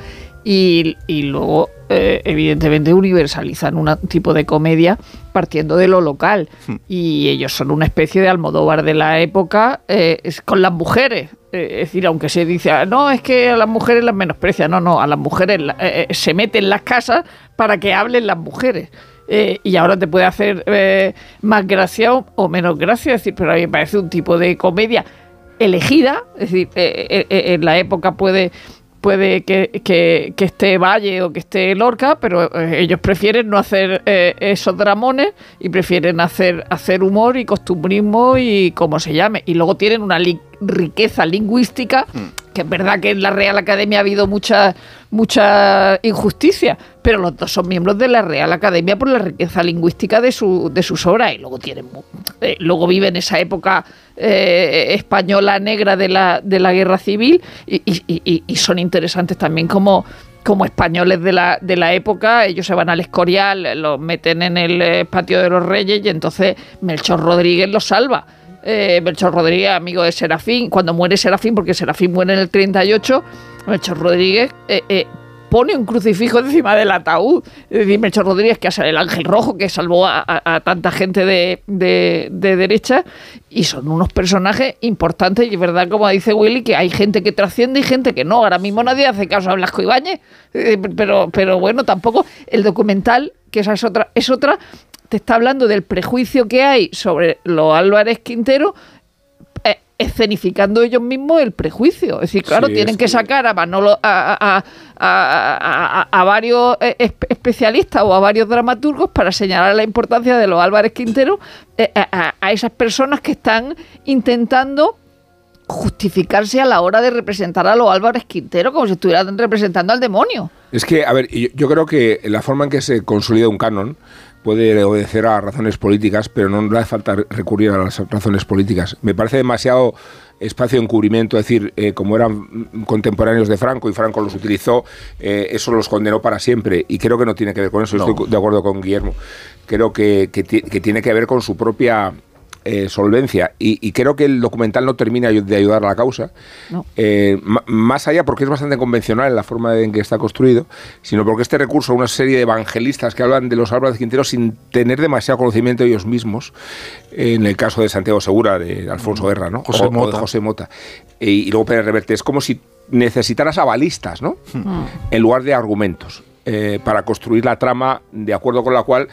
Speaker 2: y, y luego, eh, evidentemente, universalizan un tipo de comedia partiendo de lo local. Y ellos son una especie de Almodóvar de la época eh, es con las mujeres. Eh, es decir, aunque se dice, "Ah, no, es que a las mujeres las menosprecia, no, no, a las mujeres se meten en las casas para que hablen las mujeres. Eh, y ahora te puede hacer eh, más gracia o, o menos gracia, es decir, pero a mí me parece un tipo de comedia elegida, es decir, eh, en la época puede puede que, que- que esté Valle o que esté Lorca, pero eh, ellos prefieren no hacer eh, esos dramones y prefieren hacer, hacer humor y costumbrismo y como se llame. Y luego tienen una li- riqueza lingüística, que es verdad que en la Real Academia ha habido mucha, mucha injusticia, pero los dos son miembros de la Real Academia por la riqueza lingüística de, su, de sus obras y luego tienen eh, luego viven esa época eh, española negra de la, de la guerra civil y- y son interesantes también como, como españoles de la, de la época. Ellos se van al Escorial, los meten en el eh, patio de los Reyes y entonces Melchor Rodríguez los salva. Eh, Melchor Rodríguez, amigo de Serafín, cuando muere Serafín, porque Serafín muere en el 38, Melchor Rodríguez eh, eh, pone un crucifijo encima del ataúd. Es decir, Melchor Rodríguez, que es el ángel rojo que salvó a, a- a tanta gente de, de- de derecha, y son unos personajes importantes. Y es verdad, como dice Willy, que hay gente que trasciende y gente que no. Ahora mismo nadie hace caso a Blasco Ibáñez, eh, pero, pero bueno, tampoco el documental, que esa es otra, es otra, te está hablando del prejuicio que hay sobre los Álvarez Quintero escenificando ellos mismos el prejuicio. Es decir, claro,
Speaker 4: Sí,
Speaker 2: tienen que
Speaker 4: que-
Speaker 2: sacar a Manolo, a, a- a- a- a- a varios eh, espe- especialistas o a varios dramaturgos para señalar la importancia de los Álvarez Quintero eh, a esas personas que están intentando justificarse a la hora de representar a los Álvarez Quintero como si estuvieran representando al demonio.
Speaker 4: Es que, a ver, yo, yo creo que la forma en que se consolida un canon puede obedecer a razones políticas, pero no le hace falta recurrir a las razones políticas. Me parece demasiado espacio de encubrimiento, es decir, eh, como eran contemporáneos de Franco y Franco los utilizó, eh, eso los condenó para siempre. Y creo que no tiene que ver con eso,
Speaker 3: No.
Speaker 4: estoy de acuerdo con Guillermo. Creo que, que tiene que ver con su propia eh, solvencia y, y creo que el documental no termina de ayudar a la causa,
Speaker 2: No.
Speaker 4: eh, más allá porque es bastante convencional en la forma en que está construido, sino porque este recurso a una serie de evangelistas que hablan de los Álvarez Quintero sin tener demasiado conocimiento ellos mismos, en el caso de Santiago Segura, de Alfonso Guerra, ¿no?
Speaker 3: José
Speaker 4: O- o de
Speaker 3: Mota.
Speaker 4: José Mota. Y, y luego Pérez Reverte. Es como si necesitaras avalistas, ¿no? En lugar de argumentos, eh, para construir la trama de acuerdo con la cual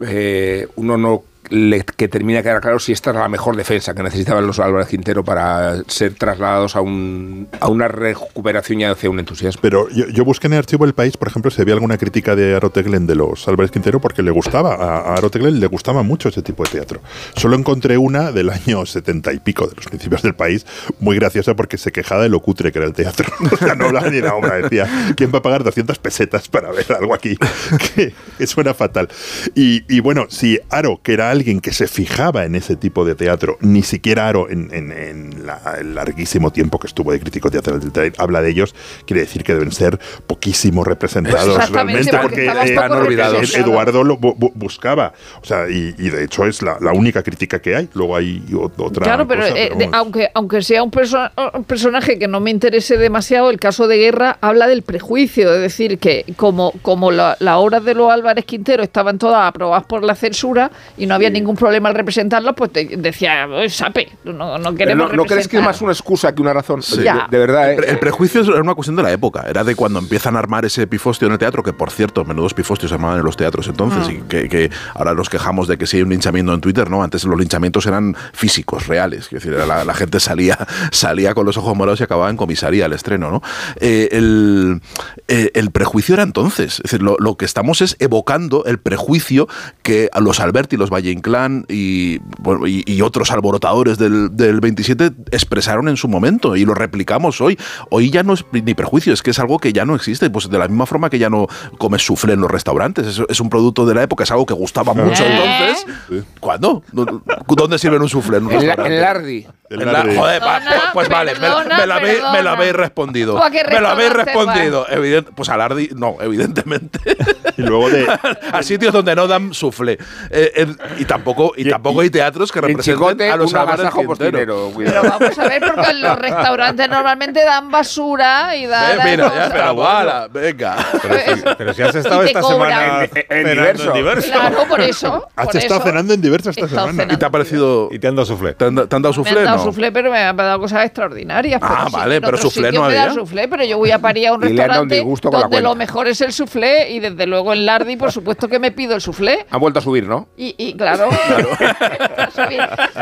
Speaker 4: eh, uno no le, que termina de quedar claro si esta era la mejor defensa que necesitaban los Álvarez Quintero para ser trasladados a, un, a una recuperación y hacia un entusiasmo.
Speaker 5: Pero yo, yo busqué en el archivo El País, por ejemplo, si había alguna crítica de Aroteglen de los Álvarez Quintero, porque le gustaba, a, a Aroteglen le gustaba mucho ese tipo de teatro. Solo encontré una del año setenta y pico, de los principios del país, muy graciosa porque se quejaba de lo cutre que era el teatro. O sea, no hablaba ni la obra, decía, ¿quién va a pagar 200 pesetas para ver algo aquí? Que suena fatal. Y, y bueno, si Aro, que era alguien que se fijaba en ese tipo de teatro, ni siquiera Aro, en, en- en la- el larguísimo tiempo que estuvo de crítico teatral del teatro, habla de ellos, quiere decir que deben ser poquísimo representados realmente,
Speaker 2: porque
Speaker 5: eh,
Speaker 3: olvidados.
Speaker 2: representados.
Speaker 5: Eduardo lo bu- bu- buscaba. O sea, y, y de hecho es la, la única crítica que hay. Luego hay otra.
Speaker 2: Claro, pero,
Speaker 5: cosa,
Speaker 2: eh, de- aunque, aunque sea un, perso- un personaje que no me interese demasiado, el caso de Guerra habla del prejuicio, es decir, que como, como la, la obra de los Álvarez Quintero estaban todas aprobadas por la censura y no había ningún problema al representarlos, pues te decía, "Eh, sape, no, no queremos
Speaker 4: ¿No, ¿No crees que es
Speaker 2: representar".
Speaker 4: más una excusa que una razón?
Speaker 3: Sí.
Speaker 4: De,
Speaker 2: Ya.
Speaker 4: de verdad,
Speaker 3: El,
Speaker 4: ¿eh?
Speaker 3: el prejuicio era una cuestión de la época, era de cuando empiezan a armar ese pifostio en el teatro, que por cierto, menudos pifostios se armaban en los teatros entonces,
Speaker 2: Ah.
Speaker 3: y que, que ahora nos quejamos de que si hay un linchamiento en Twitter, ¿no? Antes los linchamientos eran físicos, reales, es decir, la, la gente salía, salía con los ojos morados y acababa en comisaría al estreno, ¿no? Eh, el, eh, el prejuicio era entonces, es decir, lo, lo que estamos es evocando el prejuicio que a los Alberti, los Valle Inclán y, bueno, y, y otros alborotadores del, del 27 expresaron en su momento y lo replicamos hoy. Hoy ya no es ni prejuicio, es que es algo que ya no existe. Pues de la misma forma que ya no comes soufflé en los restaurantes. Es, es un producto de la época, es algo que gustaba mucho
Speaker 2: ¿Eh?
Speaker 3: entonces. ¿Cuándo? ¿Dónde sirven un soufflé en un
Speaker 4: la- en el Ardi.
Speaker 5: El
Speaker 3: En la- joder,
Speaker 2: Perdona,
Speaker 3: pues vale, me,
Speaker 2: perdona,
Speaker 3: me la habéis, me la habéis respondido.
Speaker 2: ¿Tú a qué
Speaker 3: Me lo habéis respondido. Evident- pues al Ardi, no, evidentemente.
Speaker 5: Y luego de.
Speaker 3: a sitios donde no dan soufflé. Eh, eh, y tampoco, y
Speaker 5: Y-
Speaker 3: tampoco hay teatros que
Speaker 4: En
Speaker 3: representen
Speaker 4: Chicote,
Speaker 3: a los
Speaker 4: agasajo postinero.
Speaker 2: Pero vamos a ver, porque en los restaurantes normalmente dan basura y dan...
Speaker 3: Ve, mira, ya, pero guala, venga.
Speaker 1: Pero si, pero si has estado
Speaker 2: Y
Speaker 1: esta semana
Speaker 4: En- en diverso.
Speaker 1: en diverso.
Speaker 2: Claro, por eso.
Speaker 5: Has
Speaker 2: por
Speaker 5: estado
Speaker 2: eso.
Speaker 5: cenando en diverso esta semana.
Speaker 3: ¿Y te ha parecido.
Speaker 1: Y te han dado soufflé.
Speaker 3: ¿Te han, te han dado
Speaker 2: Me
Speaker 3: soufflé?
Speaker 2: han dado
Speaker 3: no?
Speaker 2: soufflé, pero me han dado cosas extraordinarias.
Speaker 3: Ah,
Speaker 2: pero
Speaker 3: vale, pero
Speaker 2: sitios
Speaker 3: no
Speaker 2: me
Speaker 3: había.
Speaker 2: soufflé, pero yo voy a París a un
Speaker 4: Y le han dado un
Speaker 2: restaurante donde lo mejor es el soufflé y desde luego en Lardi, por supuesto que me pido el soufflé.
Speaker 4: Han vuelto a subir, ¿no?
Speaker 2: Y, y claro,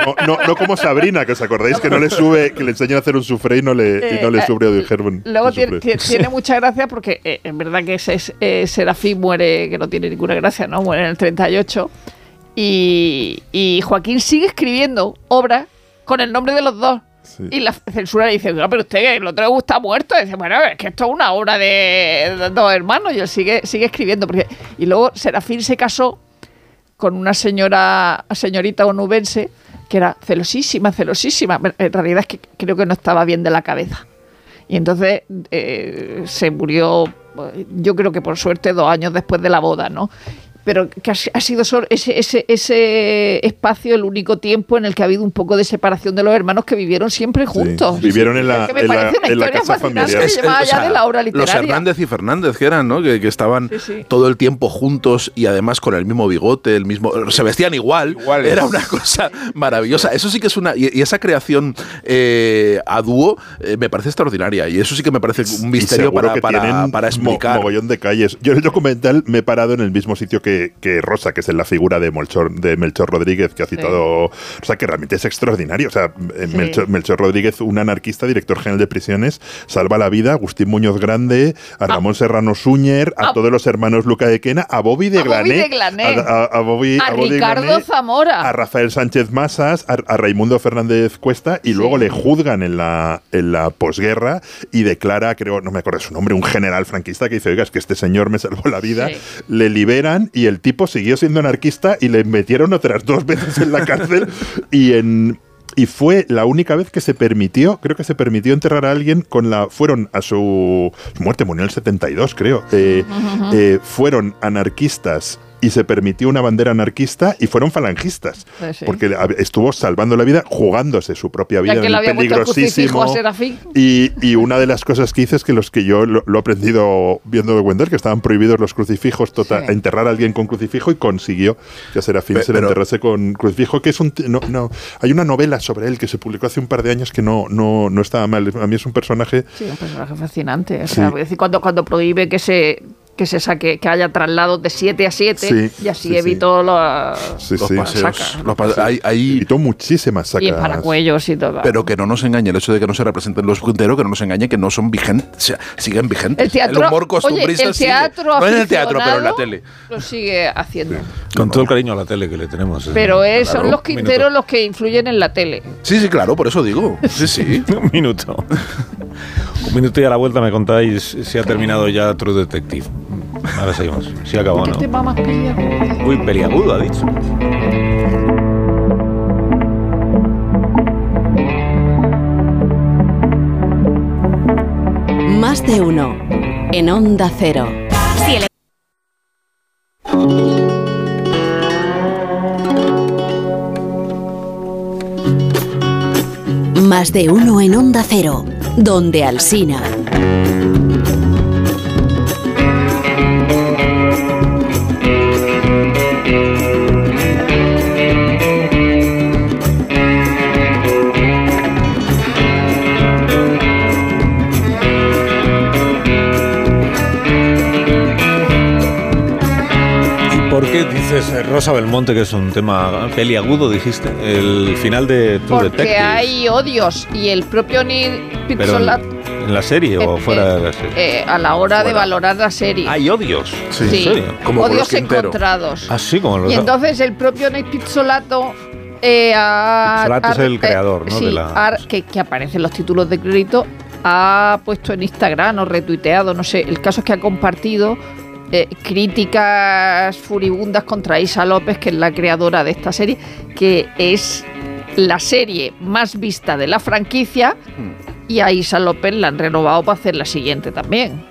Speaker 5: No, no, no como Sabrina, que os acordáis que no le sube, que le enseñan a hacer un soufflé y no le, y no le
Speaker 2: Eh,
Speaker 5: sube de Herman.
Speaker 2: Luego
Speaker 5: un
Speaker 2: tiene, tiene- mucha gracia porque eh, en verdad que ese, es- eh, Serafín muere, que no tiene ninguna gracia, ¿no? Muere en el 38. Y, y Joaquín sigue escribiendo obras con el nombre de los dos.
Speaker 5: Sí.
Speaker 2: Y la censura le dice, no, pero usted, que el otro le gusta muerto. Y dice, bueno, es que esto es una obra de, de dos hermanos. Y él sigue, sigue escribiendo. Porque, y luego Serafín se casó con una señora, señorita onubense que era celosísima, celosísima. En realidad es que creo que no estaba bien de la cabeza. Y entonces eh, se murió, yo creo que por suerte, dos años después de la boda, ¿no? Pero que ha, si- ha sido solo ese, ese, ese espacio el único tiempo en el que ha habido un poco de separación de los hermanos que vivieron siempre juntos.
Speaker 5: vivieron en la-
Speaker 2: Es que me
Speaker 5: en la-
Speaker 2: parece una
Speaker 5: en la
Speaker 2: historia
Speaker 5: casa
Speaker 2: fascinante
Speaker 5: familiar.
Speaker 3: Es- o sea,
Speaker 2: de la obra
Speaker 3: Los. Hernández y Fernández, que eran, ¿no? Que, que estaban
Speaker 2: Sí, sí.
Speaker 3: todo el tiempo juntos y además con el mismo bigote, el mismo. Se vestían igual.
Speaker 4: Iguales.
Speaker 3: Era una cosa maravillosa. Eso sí que es una. Y, y esa creación eh, a dúo eh, me parece extraordinaria. Y eso sí que me parece un misterio para,
Speaker 5: que
Speaker 3: para, para
Speaker 5: mo-
Speaker 3: explicar.
Speaker 5: mogollón de calles. Yo en el documental me he parado en el mismo sitio que, que Rosa, que es en la figura de Melchor, de Melchor Rodríguez, que ha citado. O sea, que realmente es extraordinario. O sea, eh,
Speaker 2: Sí.
Speaker 5: Melchor, Melchor Rodríguez, un anarquista, director general de prisiones, salva la vida a Agustín Muñoz Grande, a Ramón Serrano Súñer, a
Speaker 2: Ah.
Speaker 5: todos los hermanos Luca de Quena, a Bobby de Glané. A, a- a Bobby,
Speaker 2: a
Speaker 5: Bobby
Speaker 2: Ricardo
Speaker 5: Glané,
Speaker 2: Zamora.
Speaker 5: a Rafael Sánchez Masas, a, Raimundo Fernández Cuesta, y
Speaker 2: Sí.
Speaker 5: luego le juzgan en la, en la posguerra y declara, creo, no me acuerdo su nombre, un general franquista que dice, oiga, es que este señor me salvó la vida. Le liberan y el tipo siguió siendo anarquista y le metieron otras dos veces en la cárcel y en... Y fue la única vez que se permitió, creo que se permitió enterrar a alguien con la. Fueron a su, su muerte, murió en el 72, creo. eh, eh, fueron anarquistas y se permitió una bandera anarquista y fueron falangistas.
Speaker 2: Eh, sí.
Speaker 5: Porque estuvo salvando la vida, jugándose su propia vida
Speaker 2: Ya que
Speaker 5: en el
Speaker 2: había
Speaker 5: peligrosísimo.
Speaker 2: a.
Speaker 5: Y, y una de las cosas que hice es que los que yo lo, lo he aprendido viendo de Wendell, que estaban prohibidos los crucifijos, total,
Speaker 2: Sí.
Speaker 5: enterrar a alguien con crucifijo y consiguió que a Serafín
Speaker 3: Pe-
Speaker 5: se le
Speaker 3: pero-
Speaker 5: enterrase con crucifijo, que es un... No, no, hay una novela sobre él que se publicó hace un par de años que no, no, no estaba mal. A mí es un personaje...
Speaker 2: Sí, un personaje fascinante. O
Speaker 5: Sí.
Speaker 2: sea, voy a decir, cuando, cuando prohíbe que se que se saque, que haya traslados de 7 a 7
Speaker 5: Sí,
Speaker 2: y así
Speaker 5: sí, sí.
Speaker 2: evitó los,
Speaker 5: Sí,
Speaker 3: Los paseos.
Speaker 2: Sacas.
Speaker 3: los pa- hay- hay-
Speaker 5: Evitó muchísimas sacas.
Speaker 2: y paracuellos y todo.
Speaker 3: pero que no nos engañe el hecho de que no se representen los Quintero, que no nos engañe que no son vigentes, o sea, siguen vigentes.
Speaker 2: el teatro,
Speaker 3: el humor
Speaker 2: oye,
Speaker 3: costumbrista sigue. No en el teatro, pero en la tele.
Speaker 2: Lo sigue haciendo.
Speaker 1: Con todo el cariño a la tele que le tenemos. ¿eh?
Speaker 2: Pero es-
Speaker 3: Claro,
Speaker 2: son los quinteros
Speaker 1: minuto.
Speaker 2: los que influyen en la tele.
Speaker 3: Sí, sí, claro, por eso digo. Sí, sí.
Speaker 1: Un minuto. Un minuto y a la vuelta me contáis si ha terminado ya True Detective. Ahora seguimos. Sí acabó,
Speaker 2: ¿Qué
Speaker 1: ¿no?
Speaker 2: más peliagudo?
Speaker 1: Uy, peliagudo, ha dicho.
Speaker 6: Más de uno. En Onda Cero. Más de uno en Onda Cero. Donde Alsina.
Speaker 1: Dices, eh, Rosa Belmonte, que es un tema peliagudo, dijiste? El final de True
Speaker 2: Porque
Speaker 1: Detective.
Speaker 2: hay odios y el propio Neil Pizzolat
Speaker 1: en, la serie o
Speaker 2: eh,
Speaker 1: fuera
Speaker 2: eh,
Speaker 1: de la serie.
Speaker 2: eh, a la hora de
Speaker 3: Fuera.
Speaker 2: valorar la serie.
Speaker 1: Hay odios.
Speaker 3: Sí.
Speaker 1: ¿En
Speaker 2: Sí,
Speaker 1: serio?
Speaker 3: Como
Speaker 2: odios encontrados.
Speaker 1: Así como los
Speaker 2: Y entonces el propio Neil Pizzolato eh,
Speaker 1: es el
Speaker 2: eh,
Speaker 1: creador, ¿no?
Speaker 2: sí,
Speaker 1: de la-
Speaker 2: ha- que, que aparece en los títulos de crédito, ha puesto en Instagram o retuiteado, no sé, el caso es que ha compartido eh, críticas furibundas contra Isa López, que es la creadora de esta serie, que es la serie más vista de la franquicia y a Isa López la han renovado para hacer la siguiente también.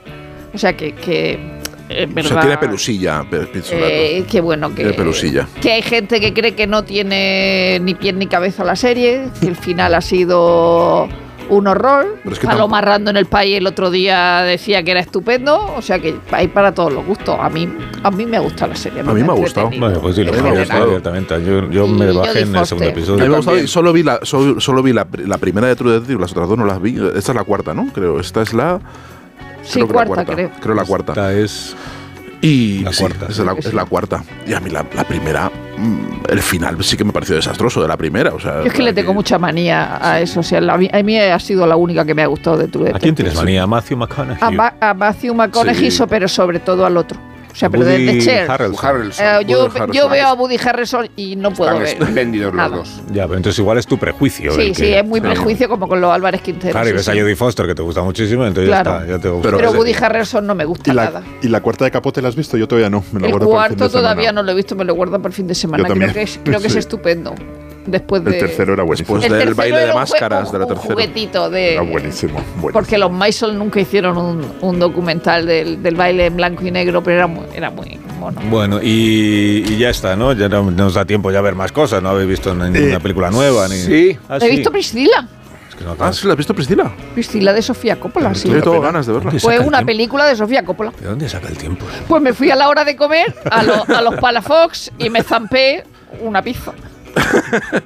Speaker 2: O sea que, que es
Speaker 3: O sea, tiene pelusilla.
Speaker 2: Eh, qué bueno que,
Speaker 3: Tiene pelusilla.
Speaker 2: que hay gente que cree que no tiene ni pie ni cabeza la serie, que el final ha sido un horror.
Speaker 3: Pero es que
Speaker 2: Paloma
Speaker 3: tampoco-
Speaker 2: Rando en el país el otro día decía que era estupendo, o sea que hay para todos los gustos. A mí, a mí me ha gustado la serie.
Speaker 3: A mí me ha gustado.
Speaker 1: Bueno, pues sí, lo
Speaker 2: En
Speaker 1: que
Speaker 3: me ha
Speaker 2: general.
Speaker 3: gustado.
Speaker 1: directamente. Yo, me bajé en el segundo
Speaker 2: Foster.
Speaker 3: A
Speaker 1: episodio.
Speaker 3: mí me ha gustado y solo vi, la, solo, solo vi la, la primera de True Detective, las otras dos no las vi. Esta es la cuarta, ¿no? Creo. Esta es la.
Speaker 2: Sí,
Speaker 3: creo
Speaker 2: cuarta,
Speaker 3: la cuarta.
Speaker 2: creo.
Speaker 3: Creo la cuarta.
Speaker 1: Esta es
Speaker 3: Y
Speaker 1: La
Speaker 3: sí,
Speaker 1: cuarta.
Speaker 3: es, la, es la cuarta. Y a mí la, la primera, el final sí que me pareció desastroso de la primera. O sea,
Speaker 2: Yo es que le tengo mucha manía a eso. O sea, la- a mí ha sido la única que me ha gustado de True
Speaker 1: ¿A quién tienes manía? ¿A Matthew McConaughey?
Speaker 2: A, Ma- a Matthew McConaughey,
Speaker 3: Sí.
Speaker 2: pero sobre todo al otro. O sea, pero de,
Speaker 1: Woody
Speaker 2: de Cher.
Speaker 1: Harrelson.
Speaker 4: Harrelson.
Speaker 2: Eh, yo, yo veo a Woody Harrelson y no puedo
Speaker 4: Están
Speaker 2: ver.
Speaker 4: espléndidos los
Speaker 2: nada.
Speaker 4: dos.
Speaker 1: Ya, pero entonces igual es tu prejuicio.
Speaker 2: Sí, sí,
Speaker 1: que-
Speaker 2: es muy prejuicio como con los Álvarez Quintero.
Speaker 1: Claro, y
Speaker 2: sí,
Speaker 1: ves a
Speaker 2: sí.
Speaker 1: Jodie Foster que te gusta muchísimo, entonces
Speaker 2: Claro.
Speaker 1: ya está, ya te gusta.
Speaker 3: Pero-
Speaker 2: Pero Woody Harrelson no me gusta
Speaker 5: ¿Y la,
Speaker 2: nada.
Speaker 5: ¿Y la cuarta de capote la has visto? Yo todavía no. Me la
Speaker 2: El
Speaker 5: guardo para el fin
Speaker 2: cuarto
Speaker 5: de semana.
Speaker 2: todavía no lo he visto, me lo guardo para el fin de semana. Creo que es, creo que es estupendo. Después de.
Speaker 5: El tercero era buenísimo.
Speaker 3: Después
Speaker 2: El
Speaker 3: del
Speaker 2: tercero
Speaker 3: baile de
Speaker 2: era un jue-
Speaker 3: máscaras de la
Speaker 2: un
Speaker 3: tercera.
Speaker 2: juguetito de.
Speaker 5: Era buenísimo. buenísimo.
Speaker 2: Porque los Maisel nunca hicieron un, un documental del, del baile en blanco y negro, pero era muy, era muy mono.
Speaker 1: Bueno, y, y ya está, ¿no? Ya no no nos da tiempo ya a ver más cosas, no habéis visto ninguna
Speaker 5: Eh,
Speaker 1: película nueva. Ni...
Speaker 4: sí.
Speaker 1: Ah,
Speaker 2: He visto Priscila.
Speaker 1: No
Speaker 3: Ah. ¿sí la has visto, Priscila?
Speaker 2: Priscila de Sofía Coppola, sí.
Speaker 3: Yo tengo ganas de verla.
Speaker 1: ¿Dónde
Speaker 2: Fue una
Speaker 1: tiempo?
Speaker 2: película de Sofía Coppola.
Speaker 1: ¿De dónde saca el tiempo?
Speaker 2: Pues me fui a la hora de comer a, lo- a los Palafox y me zampé una pizza.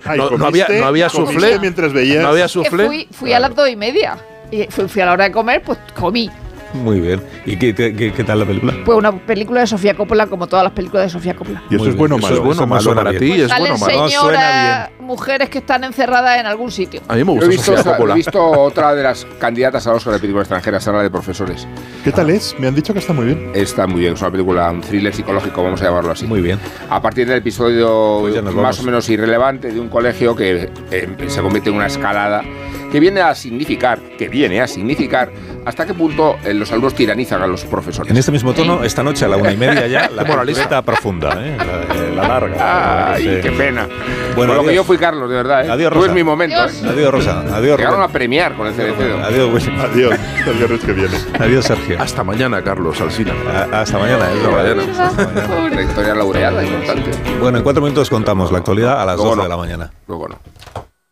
Speaker 5: Ay,
Speaker 3: No- no había- no había
Speaker 5: ¿Comiste
Speaker 3: soufflé?
Speaker 5: mientras veías.
Speaker 3: ¿No había
Speaker 2: Que
Speaker 3: soufflé?
Speaker 2: fui fui a las dos y media. Y fui, fui a la hora de comer, pues comí.
Speaker 1: Muy bien. ¿Y qué, qué- qué- tal la película?
Speaker 2: Pues una película de Sofía Coppola, como todas las películas de Sofía Coppola.
Speaker 5: ¿Y eso
Speaker 1: Muy
Speaker 5: es bueno o malo?
Speaker 3: Eso es bueno
Speaker 1: Eso
Speaker 3: malo
Speaker 1: suena
Speaker 3: para
Speaker 1: bien.
Speaker 3: ti, es
Speaker 2: Salen
Speaker 3: bueno o malo.
Speaker 1: No,
Speaker 2: señoras, mujeres que están encerradas en algún sitio.
Speaker 3: A mí me
Speaker 4: Yo
Speaker 3: gusta
Speaker 4: he visto,
Speaker 3: Sofía
Speaker 4: he
Speaker 3: Coppola.
Speaker 4: visto otra de las candidatas al Oscar de película extranjera, Sala de Profesores.
Speaker 5: ¿Qué tal es? Me han dicho que está muy bien.
Speaker 4: Está muy bien, es una película, un thriller psicológico, vamos a llamarlo así.
Speaker 1: Muy bien.
Speaker 4: A partir del episodio
Speaker 1: Pues
Speaker 4: más
Speaker 1: vamos.
Speaker 4: o menos irrelevante de un colegio que eh, se convierte en una escalada que viene a significar, que viene a significar hasta qué punto eh, los alumnos tiranizan a los profesores.
Speaker 1: En este mismo tono, esta noche a la una y media ya, la moralista profunda, ¿eh? la, eh, la larga.
Speaker 4: Ay, qué pena.
Speaker 1: Bueno,
Speaker 4: lo que yo fui Carlos, de verdad. ¿eh?
Speaker 1: Adiós,
Speaker 4: Tú
Speaker 1: Rosa.
Speaker 4: es mi momento.
Speaker 2: Adiós.
Speaker 4: ¿eh?
Speaker 1: Adiós, Rosa. Adiós,
Speaker 4: Llegaron
Speaker 1: Rubén.
Speaker 4: a premiar con el CDC.
Speaker 1: Adiós.
Speaker 5: Adiós, el viernes que viene.
Speaker 1: Adiós, Sergio.
Speaker 3: Hasta mañana, Carlos Alsina.
Speaker 1: A- Hasta mañana. ¿eh?
Speaker 3: Hasta mañana.
Speaker 1: Hasta mañana.
Speaker 4: Trayectoria laureada, importante.
Speaker 1: Bueno, en cuatro minutos contamos la actualidad a las 12
Speaker 4: no.
Speaker 1: de la mañana.
Speaker 4: Luego no.